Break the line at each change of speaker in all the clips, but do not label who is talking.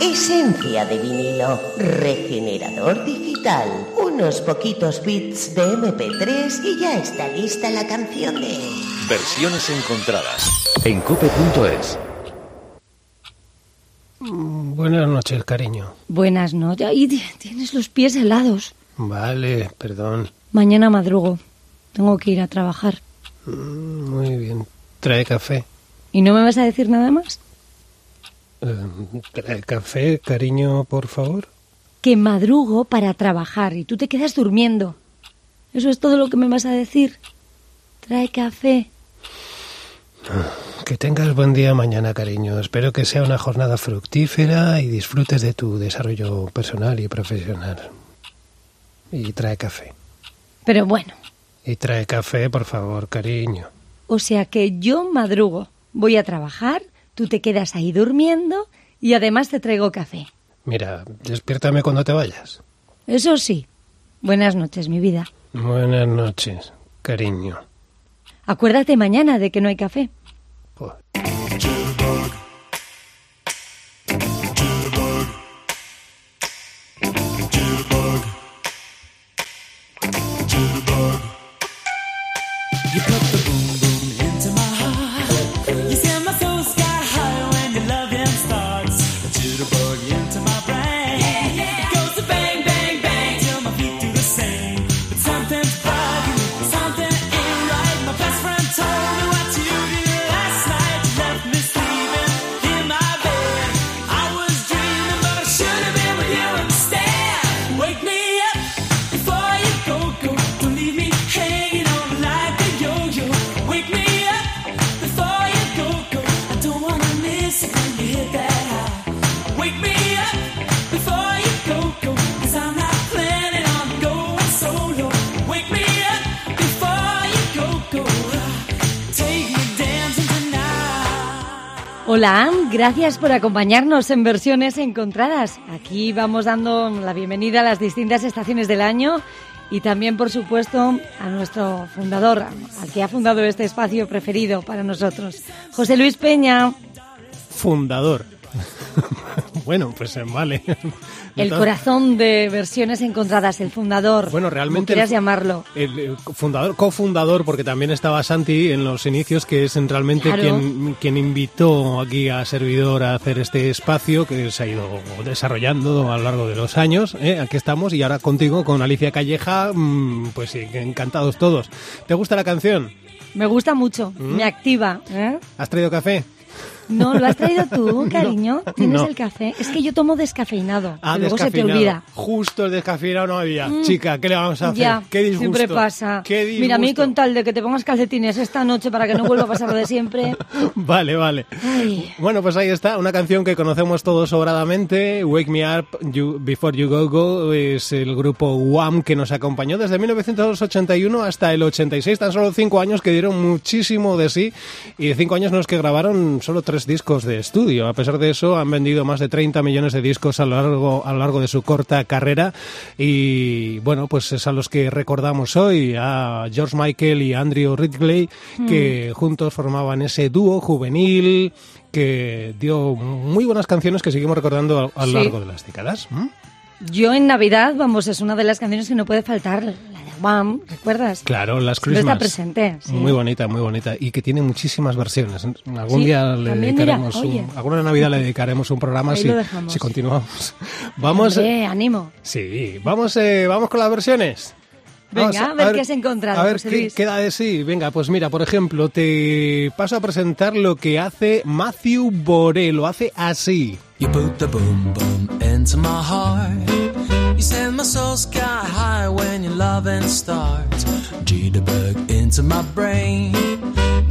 Esencia de vinilo, regenerador digital, unos poquitos bits de MP3 y ya está lista la canción de...
Versiones encontradas en cope.es.
Mm, Buenas noches, cariño.
Buenas noches. Y tienes los pies helados.
Vale, perdón.
Mañana madrugo. Tengo que ir a trabajar.
Mm, Muy bien. Trae café.
¿Y no me vas a decir nada más?
Eh, trae café, cariño, por favor.
Que madrugo para trabajar y tú te quedas durmiendo. ¿Eso es todo lo que me vas a decir? Trae café.
Que tengas buen día mañana, cariño. Espero que sea una jornada fructífera y disfrutes de tu desarrollo personal y profesional. Y trae café.
Pero bueno,
Y trae café, por favor, cariño.
o sea que yo madrugo. Voy a trabajar, tú te quedas ahí durmiendo y además te traigo café.
Mira, despiértame cuando te vayas.
Eso sí. Buenas noches, mi vida.
Buenas noches, cariño.
Acuérdate mañana de que no hay café.
Joder.
Hola, gracias por acompañarnos en versiones encontradas. Aquí vamos dando la bienvenida a las distintas estaciones del año y también, por supuesto, a nuestro fundador, al que ha fundado este espacio preferido para nosotros, José Luis Peña,
Fundador. bueno, pues eh, vale.
el corazón de versiones encontradas, el fundador.
Bueno, realmente
quieras llamarlo.
El, eh, fundador, cofundador, porque también estaba Santi en los inicios, que es en realmente
Claro.
quien, quien invitó aquí a Servidor a hacer este espacio que se ha ido desarrollando a lo largo de los años. ¿eh? Aquí estamos y ahora contigo, con Alicia Calleja, mm, pues sí, encantados todos. ¿Te gusta la canción?
Me gusta mucho,
¿Mm?
me activa. ¿eh?
¿Has traído café?
No, ¿lo has traído tú, cariño? ¿Tienes
no.
el café? Es que yo tomo descafeinado.
Ah,
que luego se te olvida.
Justo el descafeinado no había.
Mm.
Chica, ¿qué le vamos a hacer?
Ya,
Qué disgusto.
siempre pasa.
Qué disgusto.
Mira, a mí con tal de que te pongas calcetines esta noche para que no vuelva a pasar lo de siempre.
Vale, vale.
Ay.
Bueno, pues ahí está, una canción que conocemos todos sobradamente, Wake Me Up You- Before You Go Go, es el grupo Wham que nos acompañó desde 1981 hasta el 86, tan solo cinco años que dieron muchísimo de sí y cinco años en los que grabaron solo tres discos de estudio. A pesar de eso, han vendido más de 30 millones de discos a lo largo, a lo largo de su corta carrera y bueno, pues es a los que recordamos hoy, a George Michael y Andrew Ridgely, que juntos formaban ese dúo juvenil que dio muy buenas canciones que seguimos recordando a, a lo
Sí.
largo de las décadas. ¿Mm?
Yo en Navidad, vamos, es una de las canciones que no puede faltar, la de Wham, ¿recuerdas?
Claro, las Christmas.
está presente, sí.
Muy bonita, muy bonita. Y que tiene muchísimas versiones. Algún
Sí,
día le
mira,
dedicaremos un, alguna Navidad le dedicaremos un programa
Ahí
si, si continuamos. Vamos,
Hombre, ánimo.
sí, vamos, eh, vamos con las versiones.
Venga,
Vamos
a ver qué has encontrado,
A ver
José
qué
Luis.
queda de sí. Venga, pues mira, por ejemplo, te paso a presentar lo que hace Matthew Boré. Lo hace así.
You put the boom boom into my heart. You send my soul sky high when your loving starts. Jitterbug into my brain.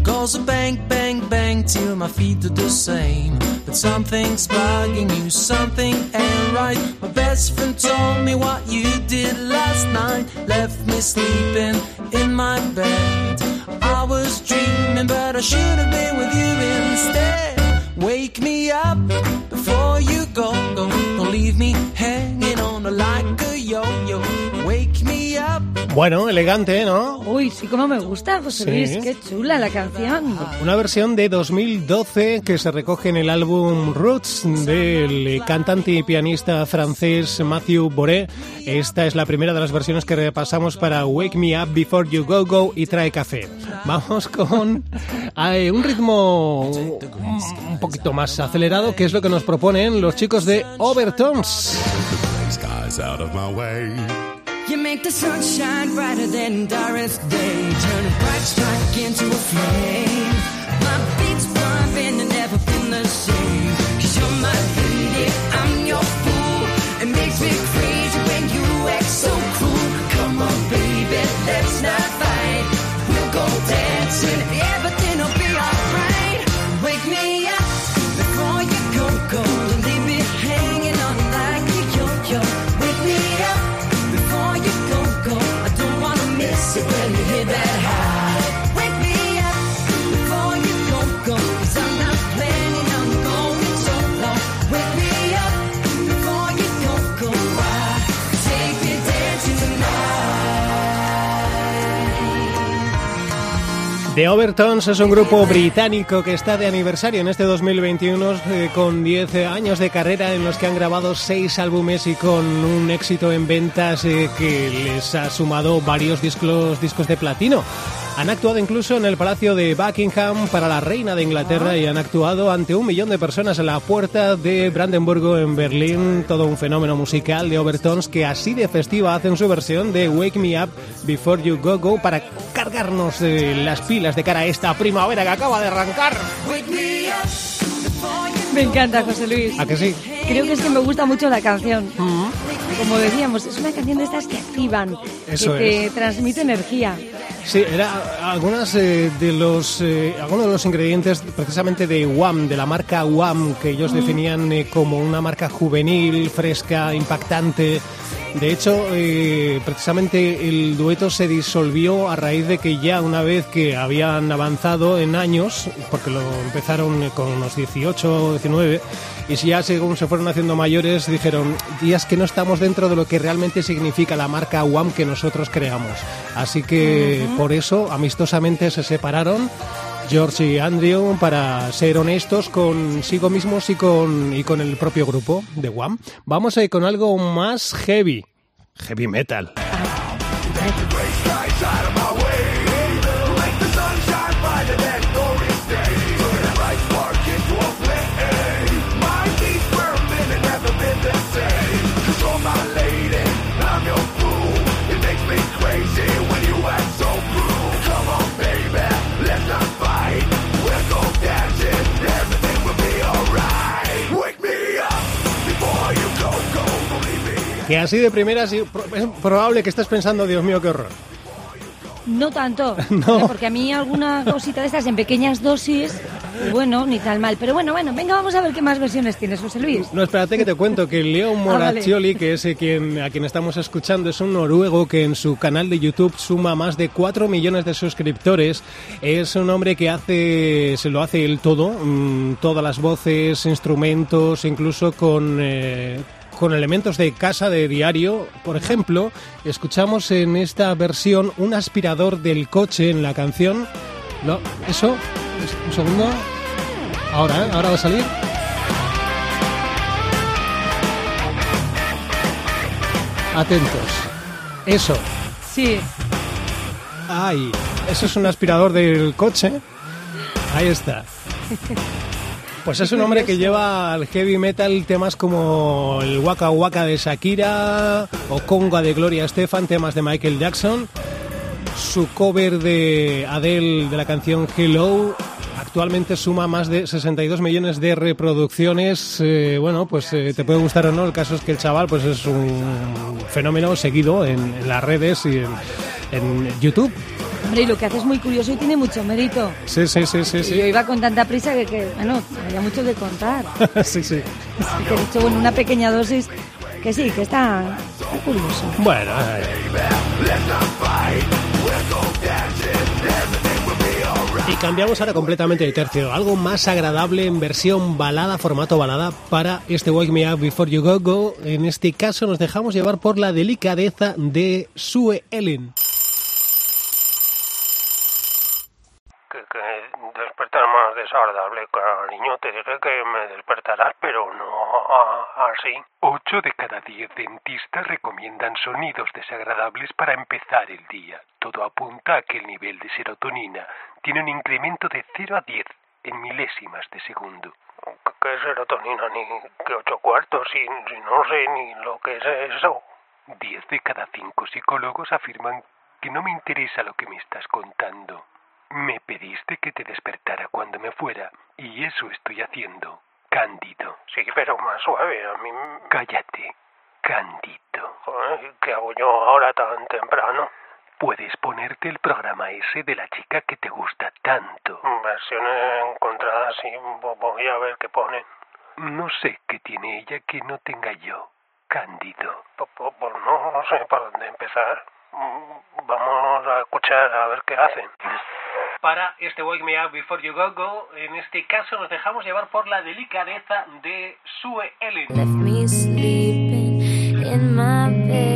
Goes a bang, bang, bang till my feet do the same. But something's bugging you, something ain't right. My best friend told me what you did last night. Left me sleeping in my bed. I was dreaming, but I should have been with you instead. Wake me up before you go. Don't leave me hanging on like a yo-yo. Wake me
Bueno, elegante, ¿no?
Uy, sí, como me gusta, José
Sí.
Luis. Qué chula la canción.
Una versión de 2012 que se recoge en el álbum Roots del cantante y pianista francés Matthew Boré. Esta es la primera de las versiones que repasamos para Wake Me Up Before You Go Go y Trae Café. Vamos con eh, un ritmo un poquito más acelerado, que es lo que nos proponen los chicos de Overtones.
You make the sunshine brighter than darkest day. Turn a bright spark into a flame. My beats pumping and never been the same.
Overtones es un grupo británico que está de aniversario en este 2021 eh, con 10 años de carrera en los que han grabado 6 álbumes y con un éxito en ventas eh, que les ha sumado varios discos, discos de platino. Han actuado incluso en el Palacio de Buckingham para la Reina de Inglaterra y han actuado ante un millón de personas en la puerta de Brandenburgo en Berlín. Todo un fenómeno musical de Overtones que así de festiva hacen su versión de Wake Me Up Before You Go Go para cargarnos eh, las pilas de cara a esta primavera que acaba de arrancar.
Wake me up
Me encanta, José Luis.
¿A que sí?
Creo que es que me gusta mucho la canción. Como decíamos, es una canción de estas que activan,
Eso
que te
es.
transmite energía.
Sí, era algunas eh, de los eh, algunos de los ingredientes precisamente de Wham, de la marca Wham, que ellos definían eh, como una marca juvenil, fresca, impactante. De hecho, eh, precisamente el dueto se disolvió a raíz de que ya una vez que habían avanzado en años, porque lo empezaron con unos 18 o 19, y si ya según se fueron haciendo mayores, dijeron, días que no estamos dentro de lo que realmente significa la marca WAM que nosotros creamos. Así que por eso, amistosamente, se separaron. George y Andrew para ser honestos consigo mismos y con, y con el propio grupo de Wham. Vamos a ir con algo más heavy. Heavy metal. Que así de primeras es probable que estés pensando, Dios mío, qué horror.
No tanto,
No.
¿eh? porque a mí alguna cosita de estas en pequeñas dosis, bueno, ni tan mal. Pero bueno, bueno, venga, vamos a ver qué más versiones tienes, José Luis.
No, espérate que te cuento que Leon
Ah, vale.
Moraccioli, que es eh, quien, a quien estamos escuchando, es un noruego que en su canal de YouTube suma más de 4 millones de suscriptores. Es un hombre que hace, se lo hace él todo, mm, todas las voces, instrumentos, incluso con... eh, con elementos de casa de diario, por ejemplo, escuchamos en esta versión un aspirador del coche en la canción. No, eso, un segundo. Ahora, ¿eh? ahora va a salir. Atentos. Eso.
Sí,
Ay, eso es un aspirador del coche. Ahí está. Pues es un hombre que lleva al heavy metal temas como el Waka Waka de Shakira o Conga de Gloria Estefan, temas de Michael Jackson. Su cover de Adele de la canción Hello actualmente suma más de 62 millones de reproducciones. Eh, bueno, pues eh, te puede gustar o no, el caso es que el chaval pues es un fenómeno seguido en, las redes y en YouTube.
Hombre, y lo que hace es muy curioso y tiene mucho mérito.
Sí, sí, sí, sí,
Y Yo
sí.
iba con tanta prisa que, que, bueno, había mucho que contar.
sí, sí.
Así que he dicho, bueno, una pequeña dosis, que sí, que está, está curioso.
Bueno, ay. Y cambiamos ahora completamente de tercio, algo más agradable en versión balada, formato balada, para este Wake Me Up Before You Go Go. En este caso nos dejamos llevar por la delicadeza de Sue Ellen.
Desagradable, cariño. Te dije que me despertarás, pero no así.
Ocho de cada diez dentistas recomiendan sonidos desagradables para empezar el día. Todo apunta a que el nivel de serotonina tiene un incremento de 0 a 10 en milésimas de segundo.
¿Qué- ¿Qué serotonina ni qué ocho cuartos? Si, si no sé ni lo que es eso.
Diez de cada cinco psicólogos afirman que no me interesa lo que me estás contando. Me pediste que te despertara cuando me fuera, y eso estoy haciendo. Cándido.
Sí, pero más suave. A mí...
Cállate. Cándido.
¿Qué hago yo ahora tan temprano?
Puedes ponerte el programa ese de la chica que te gusta tanto.
Versiones encontradas y vo- voy a ver qué ponen.
No sé qué tiene ella que no tenga yo. Cándido.
Pues, pues- no, no sé por dónde empezar. Mm, Vamos a escuchar a ver qué hacen.
Para este Wake Me Up Before You Go Go, en este caso nos dejamos llevar por la delicadeza de Sue Ellen.
left me sleeping in my bed.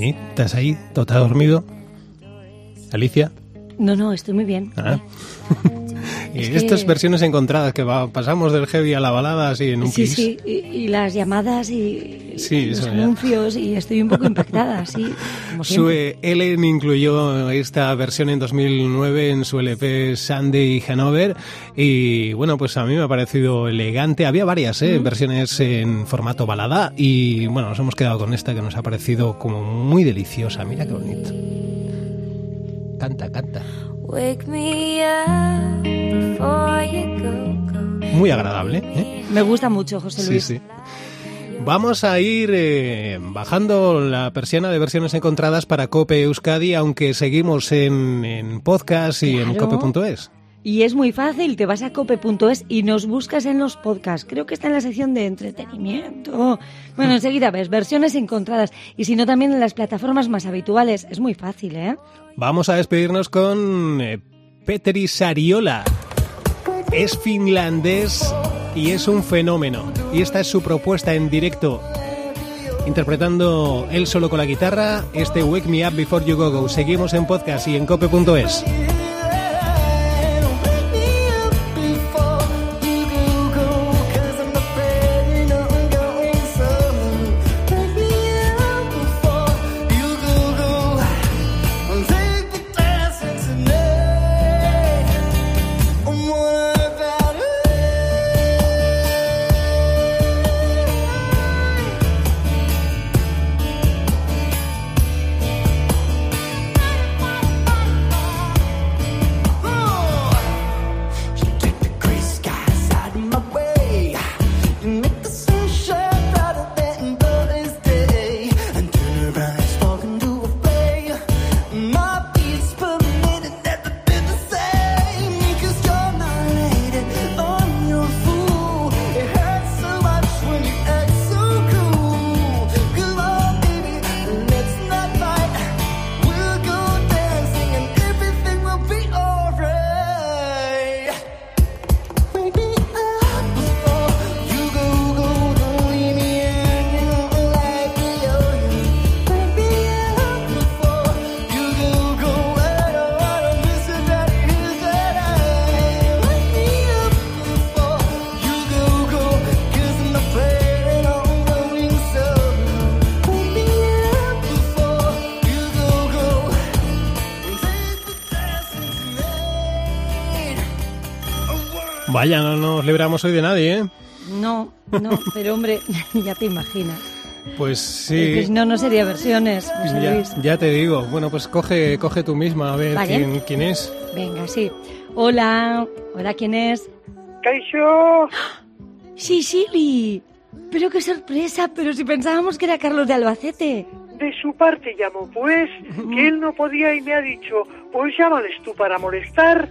¿Sí? ¿Estás ahí? ¿Todo está dormido? ¿Alicia?
No, no, estoy muy bien.
Ah. y
Es que-
estas versiones encontradas que va- pasamos del heavy a la balada así en un
Sí,
plis.
sí, y, y las llamadas y
Sí,
los
ya.
anuncios y estoy un poco impactada, sí, como siempre.
Sue Ellen incluyó esta versión en 2009 en su LP Sunday Hanover y bueno, pues a mí me ha parecido elegante. Había varias ¿eh? versiones en formato balada y bueno, nos hemos quedado con esta que nos ha parecido como muy deliciosa. Mira qué bonito. Canta, canta.
Wake me up before you go, go.
Muy agradable. ¿eh?
Me gusta mucho, José
Sí,
Luis.
sí. Vamos a ir eh, bajando la persiana de versiones encontradas para Cope Euskadi, aunque seguimos en, en podcast y en cope.es.
Y es muy fácil, te vas a cope.es y nos buscas en los podcasts. Creo que está en la sección de entretenimiento. Bueno, enseguida ves versiones encontradas. Y si no, también en las plataformas más habituales. Es muy fácil, ¿eh?
Vamos a despedirnos con eh, Petteri Sariola. Es finlandés y es un fenómeno. Y esta es su propuesta en directo. Interpretando él solo con la guitarra, este Wake Me Up Before You Go Go. Seguimos en podcast y en cope.es. Vaya, no nos libramos hoy de nadie, ¿eh?
No, no, pero hombre, ya te imaginas.
Pues sí.
si no, no sería versiones, José
Ya,
Luis.
ya te digo. Bueno, pues coge, coge tú misma a ver
Vale.
quién, quién es.
Venga, sí. Hola, hola, ¿quién es?
Kaixo,
Sí. Pero qué sorpresa, pero si pensábamos que era Carlos de Albacete.
de su parte llamo pues, que él no podía y me ha dicho, pues llámales tú para molestar.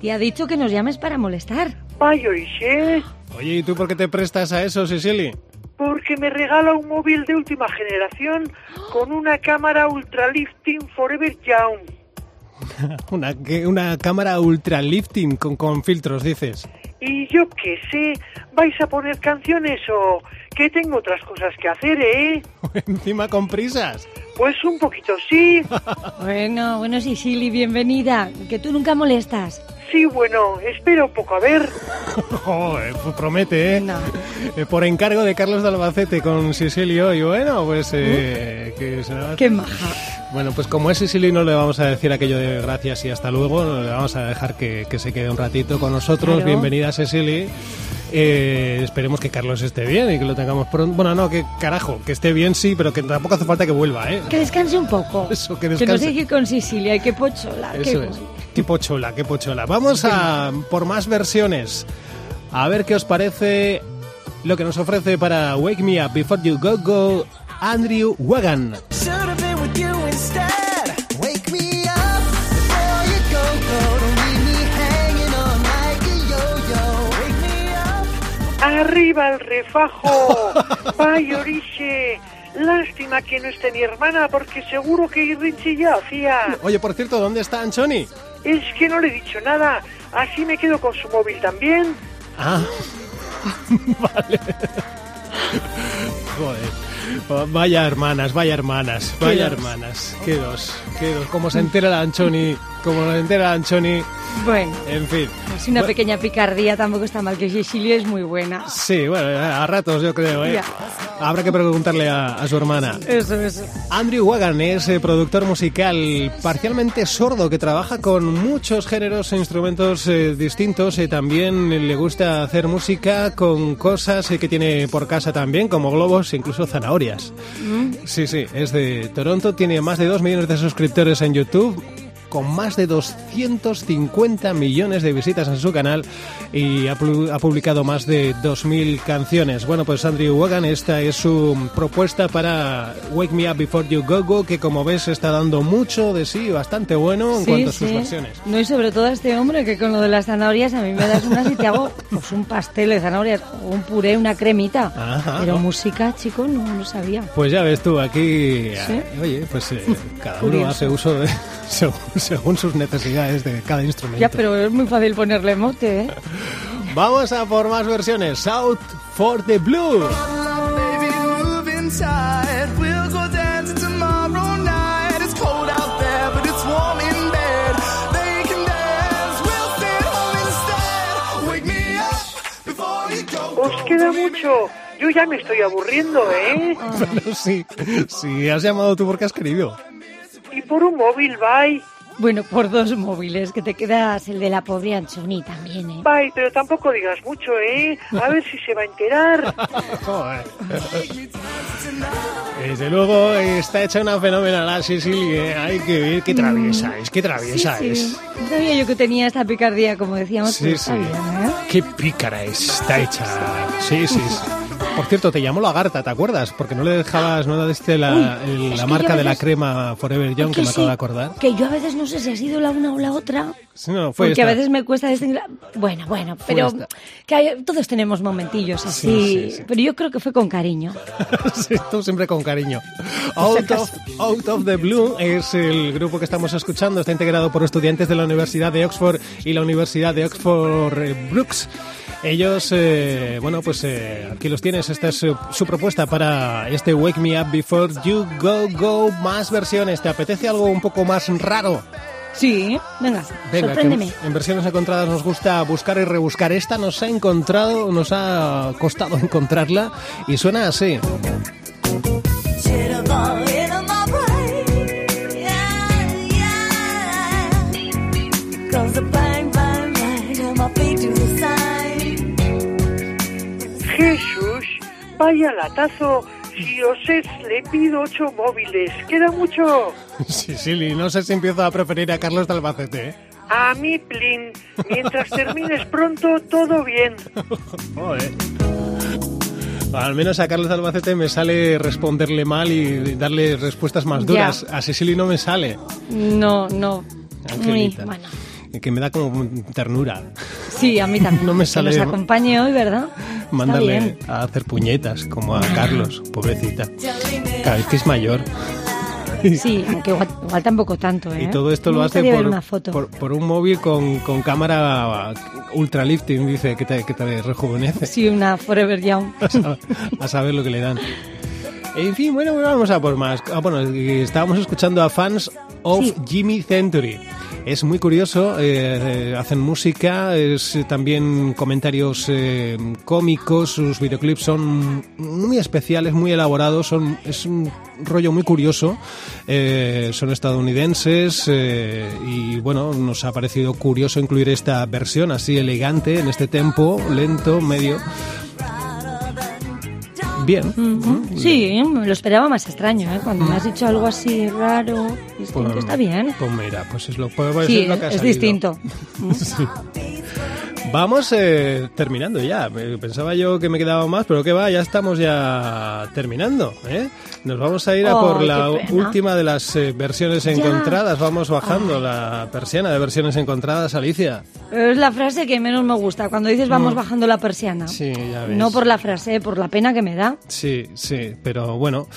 Te ha dicho que nos llames para molestar.
Vaya, Orixe,
Oye, ¿y tú por qué te prestas a eso, Cecily?
porque me regala un móvil de última generación con una cámara ultra lifting forever young.
Una, que- una cámara ultra lifting con, con filtros, dices.
Y yo qué sé, ¿vais a poner canciones o que tengo otras cosas que hacer, eh?
Encima con prisas.
Pues un poquito sí.
Bueno, bueno, sí, Silly, bienvenida. Que tú nunca molestas.
Sí, bueno, espera un poco a ver.
Pues promete, ¿eh?
No.
Eh, Por encargo de Carlos de Albacete con Cecily hoy. Bueno, pues eh, que se va-
Qué maja.
Bueno, pues como es Cecily no le vamos a decir aquello de gracias y hasta luego, le vamos a dejar que, que se quede un ratito con nosotros.
Claro.
Bienvenida Cecily. Eh, esperemos que Carlos esté bien y que lo tengamos pronto. Bueno, no, que carajo, que esté bien sí, pero que tampoco hace falta que vuelva, ¿eh?
Que descanse un poco.
Eso, que
Que no
descanse.
sé qué con Sicilia y qué pochola. qué
Eso es. Qué pochola, qué pochola. Vamos a por más versiones. A ver qué os parece lo que nos ofrece para Wake Me Up Before You Go Go Andrew Wagan.
¡Arriba el refajo! ¡Vaya, Orixe! Lástima que no esté mi hermana, porque seguro que Richie ya hacía.
Oye, por cierto, ¿dónde está Anchoni?
Es que no le he dicho nada. Así me quedo con su móvil también.
Ah, vale. Joder. Vaya hermanas, vaya hermanas, vaya hermanas. Qué dos, qué dos. Como se entera la Anchoni, como se entera la Anchoni,
Bueno,
en fin.
es una pequeña picardía, tampoco está mal, que Sicilia es muy buena.
Sí, bueno, a ratos yo creo, ¿eh?
Ya.
Habrá que preguntarle a, a su hermana.
Eso, eso.
Andrew Wagan es eh, productor musical parcialmente sordo que trabaja con muchos géneros e instrumentos eh, distintos. y también le gusta hacer música con cosas eh, que tiene por casa también, como globos e incluso zanahorias. Sí, sí, es de Toronto, tiene más de 2 millones de suscriptores en YouTube con más de 250 millones de visitas en su canal y ha, ha publicado más de 2.000 canciones. Bueno, pues Andrew Wagan, esta es su propuesta para Wake Me Up Before You Go Go, que como ves está dando mucho de sí, bastante bueno en
Sí,
cuanto a sus
sí.
versiones.
No, y sobre todo a este hombre que con lo de las zanahorias a mí me das unas y te hago pues un pastel de zanahorias un puré, una cremita.
Ajá.
Pero música, chico, no lo sabía.
Pues ya ves tú, aquí,
Sí.
eh, oye, pues eh, cada uno hace uso de, según, sus necesidades de cada instrumento.
Ya, pero es muy fácil ponerle mote, ¿eh?
Vamos a por más versiones. South for the Blue.
Baby, move inside. We'll go dancing tomorrow night. It's cold out there, but it's warm in bed. They can dance. We'll stay at home instead. Wake me up before you go.
Os queda mucho. Yo ya me estoy aburriendo, ¿eh?
Pero sí, sí, has llamado tú porque has querido.
Y por un móvil, bye.
Bueno, por dos móviles, que te quedas el de la pobre Anchoni también, ¿eh?
Bye, pero tampoco digas mucho, ¿eh? A ver si se va a enterar.
Joder. Desde luego está hecha una fenomenal Cecily, ¿eh? Hay que ver qué traviesa es, qué traviesa
Sí,
es.
sí. No sabía yo que tenía esta picardía, como decíamos.
Sí, sí.
bien, ¿eh?
Qué pícara es, está hecha. Sí, sí, sí. Por cierto, te llamó Lagarta, ¿te acuerdas? Porque no le dejabas, no le diste la,
Uy,
el-
es
la
que
marca de la crema Forever Young, que me
sí,
acabo de acordar.
Que yo a veces no sé si ha sido la una o la otra.
Sí, no, fue
porque a veces me cuesta distinguir. Bueno, bueno, pero que hay- todos tenemos momentillos así.
Sí, sí, sí.
Pero yo creo que fue con cariño.
Sí, tú siempre con cariño. Out of, Out of the Blue es el grupo que estamos escuchando. Está integrado por estudiantes de la Universidad de Oxford y la Universidad de Oxford eh, Brooks. Ellos, eh, bueno, pues eh, aquí los tienes. Esta es su, su propuesta para este Wake Me Up Before You Go Go. Más versiones. ¿Te apetece algo un poco más raro?
Sí, venga,
Venga,
sorpréndeme.
en versiones encontradas nos gusta buscar y rebuscar. Esta nos ha encontrado, nos ha costado encontrarla y suena así.
Vaya latazo. Si os es, le pido ocho móviles. ¿Queda mucho?
Sí, Silly, no sé si empiezo a preferir a Carlos de Albacete, ¿eh?
A mí, Plin. Mientras termines pronto, todo bien.
Joder. Al menos a Carlos de Albacete me sale responderle mal y darle respuestas más duras. A Cecily no me sale.
No, no. Muy,
Angelita.
bueno.
Que me da como ternura
Sí, a mí también.
No me
Que
sale-
nos acompañe hoy, ¿verdad? Bien.
a hacer puñetas como a Carlos, pobrecita. Cada vez que es mayor.
Sí, aunque igual, igual tampoco tanto, ¿eh?
Y todo esto
Me
lo hace por, por, por un móvil con, con cámara ultralifting, dice, que te, que te rejuvenece.
Sí, una Forever Young.
a, sa- a saber lo que le dan. En fin, bueno, vamos a por más. Ah, bueno, estábamos escuchando a fans of
Sí.
Jimmy Century. Es muy curioso, eh, eh, hacen música, es también comentarios eh, cómicos, sus videoclips son muy especiales, muy elaborados, son, es un rollo muy curioso, son estadounidenses y bueno, nos ha parecido curioso incluir esta versión así elegante, en este tempo, lento, medio. Bien.
Ujú. Sí, me lo esperaba más extraño, ¿eh? Cuando me has dicho algo así raro, distinto,
Pues-
está bien.
Pues mira, pues es lo, pues
Sí,
es lo que ha
es
salido.
distinto.
Sí. Vamos eh, terminando ya. Eh, Pensaba yo que me quedaba más, pero que va, ya estamos ya terminando. ¿eh? Nos vamos a ir a
Oh,
por la última de las eh, versiones
Ya.
encontradas. Vamos bajando la persiana de versiones encontradas, Alicia.
Es la frase que menos me gusta, cuando dices vamos bajando la persiana.
Mm. Sí, ya ves.
No por la frase, por la pena que me da.
Sí, sí, pero bueno,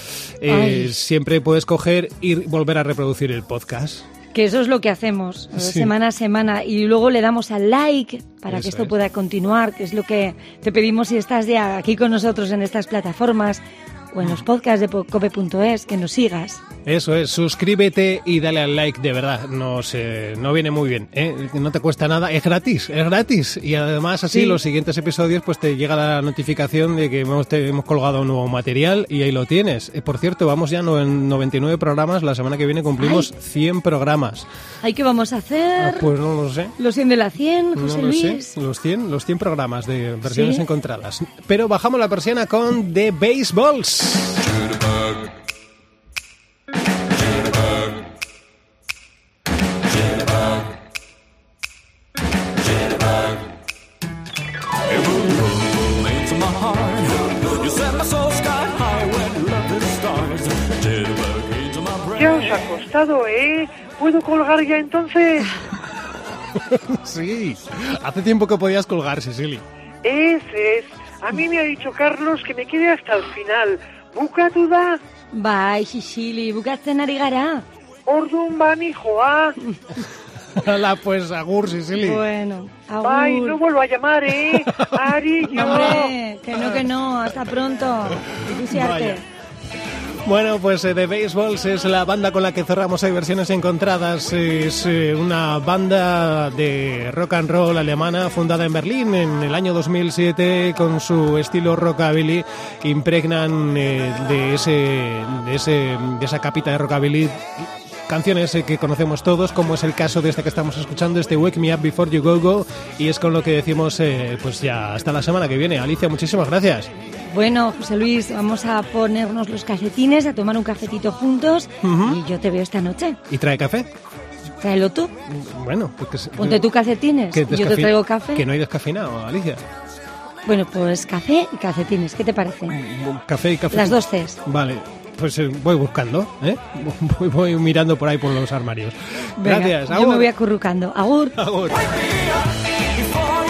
eh, siempre puedes coger y volver a reproducir el podcast.
Que eso es lo que hacemos
Sí.
semana a semana y luego le damos al like para
Eso
que esto
es.
pueda continuar, que es lo que te pedimos si estás ya aquí con nosotros en estas plataformas o en los podcasts de cope.es, que nos sigas.
Eso es, suscríbete y dale al like, de verdad, no sé, no viene muy bien, ¿eh? no te cuesta nada, es gratis, es gratis y además así
Sí.
los siguientes episodios pues te llega la notificación de que hemos, te- hemos colgado un nuevo material y ahí lo tienes. Eh, por cierto, vamos ya no en 99 programas, la semana que viene cumplimos 100 programas.
Ay, ¿qué vamos a
Ah,
hacer?
pues no lo sé.
Los 100 de la 100,
No
José
lo
Luis.
sé, los 100, los 100 programas de versiones
Sí.
encontradas. Pero bajamos la persiana con The Baseballs.
Ya os ha costado, ¿eh? ¿Puedo colgar ya entonces?
Sí, hace tiempo que podías colgar, Cecily.
Ese es. A mí me ha dicho Carlos que me quede hasta el final. Bukatu da,
Bai, Sicily, bukatzen ari gara.
orduan bani joa.
Hola, pues agur, Cecily.
Bueno, agur.
Ay, no vuelvo a llamar, ¿eh? Ari, yo.
Hombre, que no, que no, hasta pronto.
Vaya. Bueno, pues eh, The Baseballs es la banda con la que cerramos Hay Versiones Encontradas. Es eh, una banda de rock and roll alemana fundada en Berlín en el año 2007 con su estilo rockabilly que impregnan eh, de, ese, de, ese, de esa capita de rockabilly canciones eh, que conocemos todos, como es el caso de este que estamos escuchando, este Wake Me Up Before You Go Go, y es con lo que decimos, eh, pues ya hasta la semana que viene. Alicia, muchísimas gracias.
Bueno, José Luis, vamos a ponernos los calcetines, a tomar un cafetito juntos y yo te veo esta noche.
¿Y trae café?
Tráelo tú,
Bueno, porque se-
ponte tú calcetines,
que
yo te traigo café.
Que no hay descafeinado, Alicia.
Bueno, pues café y calcetines, ¿qué te parece?
Café y café.
Las dos Cs.
Vale, pues eh, voy buscando, ¿eh? Voy, voy mirando por ahí por los armarios.
Venga,
Gracias,
yo
agur.
me voy acurrucando. Agur.
Agur.
Before